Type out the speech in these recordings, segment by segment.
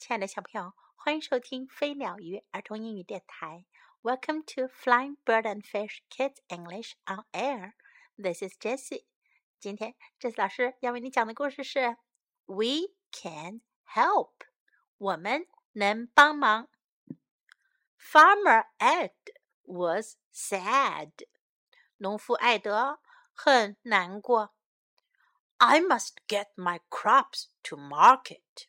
亲爱的小朋友，欢迎收听飞鸟鱼儿童英语电台。Welcome to Flying Bird and Fish Kids English on Air. This is Jessie. 今天，Jessie 老师要为你讲的故事是 We can help. 我们能帮忙。Farmer Ed was sad. 农夫艾德很难过。I must get my crops to market.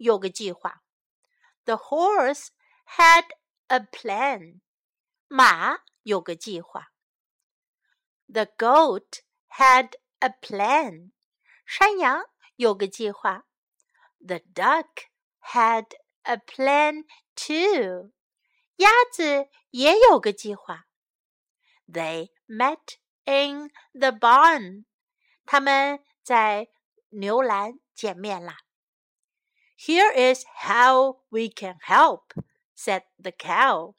有个计划。The horse had a plan. 马有个计划。The goat had a plan. 山羊有个计划。The duck had a plan too. 鸭子也有个计划。They met in the barn. 他们在牛栏见面啦。 Here is how we can help," said the cow.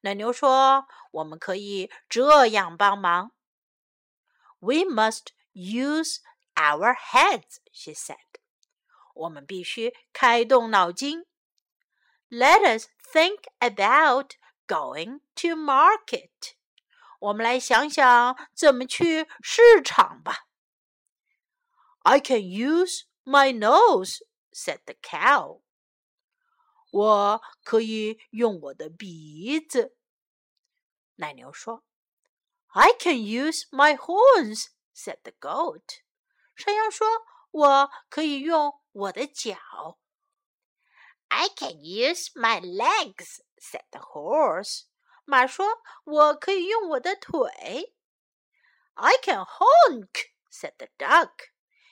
奶牛说：“我们可以这样帮忙。” We must use our heads," she said. 我们必须开动脑筋。Let us think about going to market. 我们来想想怎么去市场吧。I can use my nose said the cow. 我可以用我的鼻子。奶牛说：“I can use my horns,” said the goat. 山羊说：“我可以用我的脚。” I can use my legs,” said the horse. 马说：“我可以用我的腿。” I can honk,” said the duck.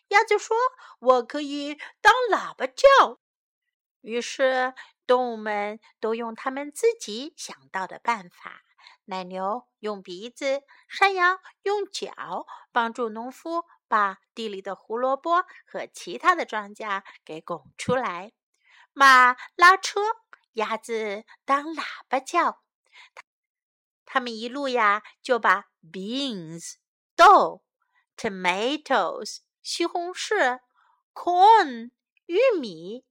鸭子说：“我可以当喇叭叫。”于是动物们都用他们自己想到的办法。奶牛用鼻子，山羊用脚，帮助农夫把地里的胡萝卜和其他的庄稼给拱出来。马拉车，鸭子当喇叭叫。他们一路呀，就把 beans 豆，tomatoes。西红柿，corn 玉米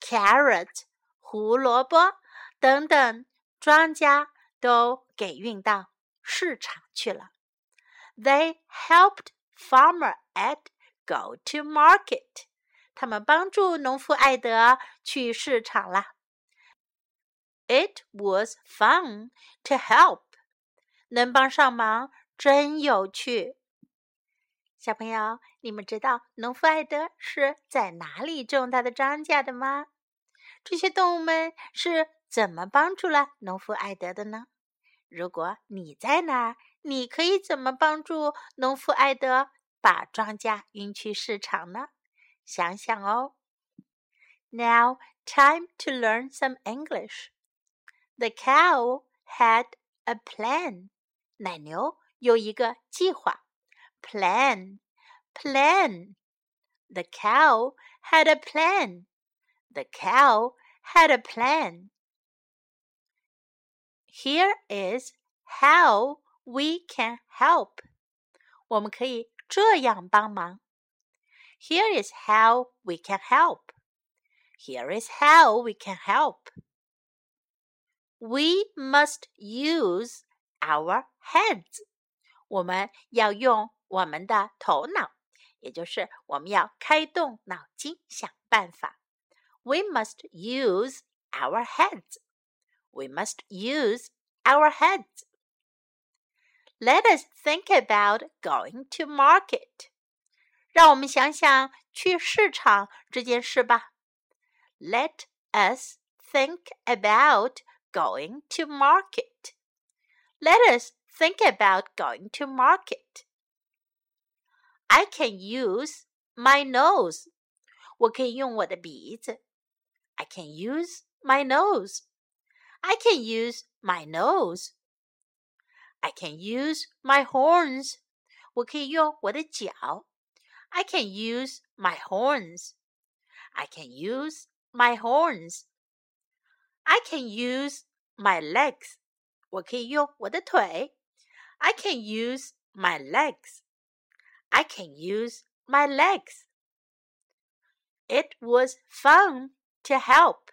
，carrot 胡萝卜等等庄稼都给运到市场去了。They helped Farmer Ed go to market。他们帮助农夫艾德去市场了。It was fun to help。能帮上忙真有趣。小朋友，你们知道农夫艾德是在哪里种他的庄稼的吗？这些动物们是怎么帮助了农夫艾德的呢？如果你在那儿，你可以怎么帮助农夫艾德把庄稼运去市场呢？想想哦。Now time to learn some English. The cow had a plan. 奶牛有一个计划。plan, plan. The cow had a plan. The cow had a plan. Here is how we can help. 我们可以这样帮忙。Here is how we can help. Here is how we can help. We must use our heads. 我们要用 我们的头脑，也就是我们要开动脑筋想办法。We must use our heads. We must use our heads. Let us think about going to market. 让我们想想去市场这件事吧。Let us think about going to market. Let us think about going to market. I can use my nose. 我可以用我的鼻子。 I can use my nose. I can use my nose. I can use my horns. 我可以用我的脚。I can use my horns. I can use my horns. I can use my legs. 我可以用我的腿。I can use my legs. I can use my legs. It was fun to help.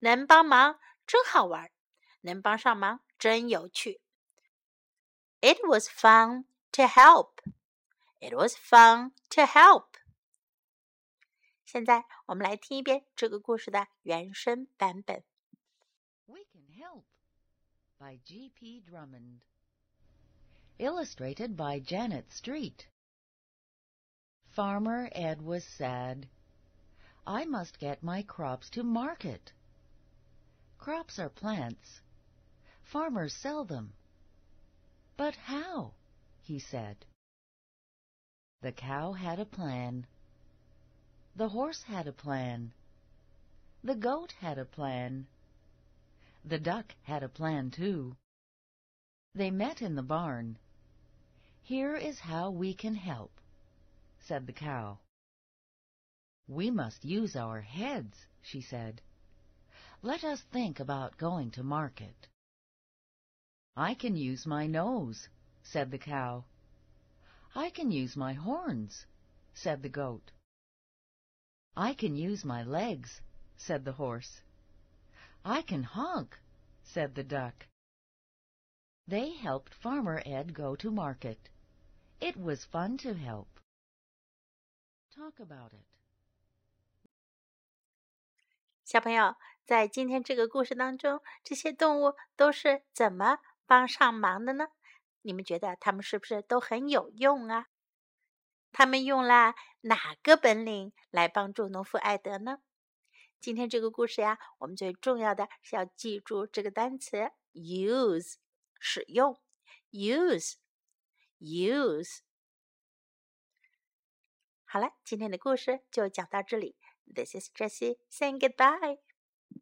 能帮忙真好玩，能帮上忙真有趣。It was fun to help. It was fun to help. 现在我们来听一遍这个故事的原声版本。We Can Help by G.P. Drummond. Illustrated by Janet Street. Farmer Ed was sad. I must get my crops to market. Crops are plants. Farmers sell them. But how? he said. The cow had a plan. The horse had a plan. The goat had a plan. The duck had a plan too. They met in the barn. Here is how we can help said the cow. We must use our heads, she said. Let us think about going to market. I can use my nose, said the cow. I can use my horns, said the goat. I can use my legs, said the horse. I can honk, said the duck. They helped Farmer Ed go to market. It was fun to help. Talk about it. 小朋友，在今天这个故事当中，这些动物都是怎么帮上忙的呢？你们觉得它们是不是都很有用啊？他们用了哪个本领来帮助农夫艾德呢？今天这个故事呀，我们最重要的是要记住这个单词 use，使用，use，use。好了，今天的故事就讲到这里。This is Jessie saying goodbye.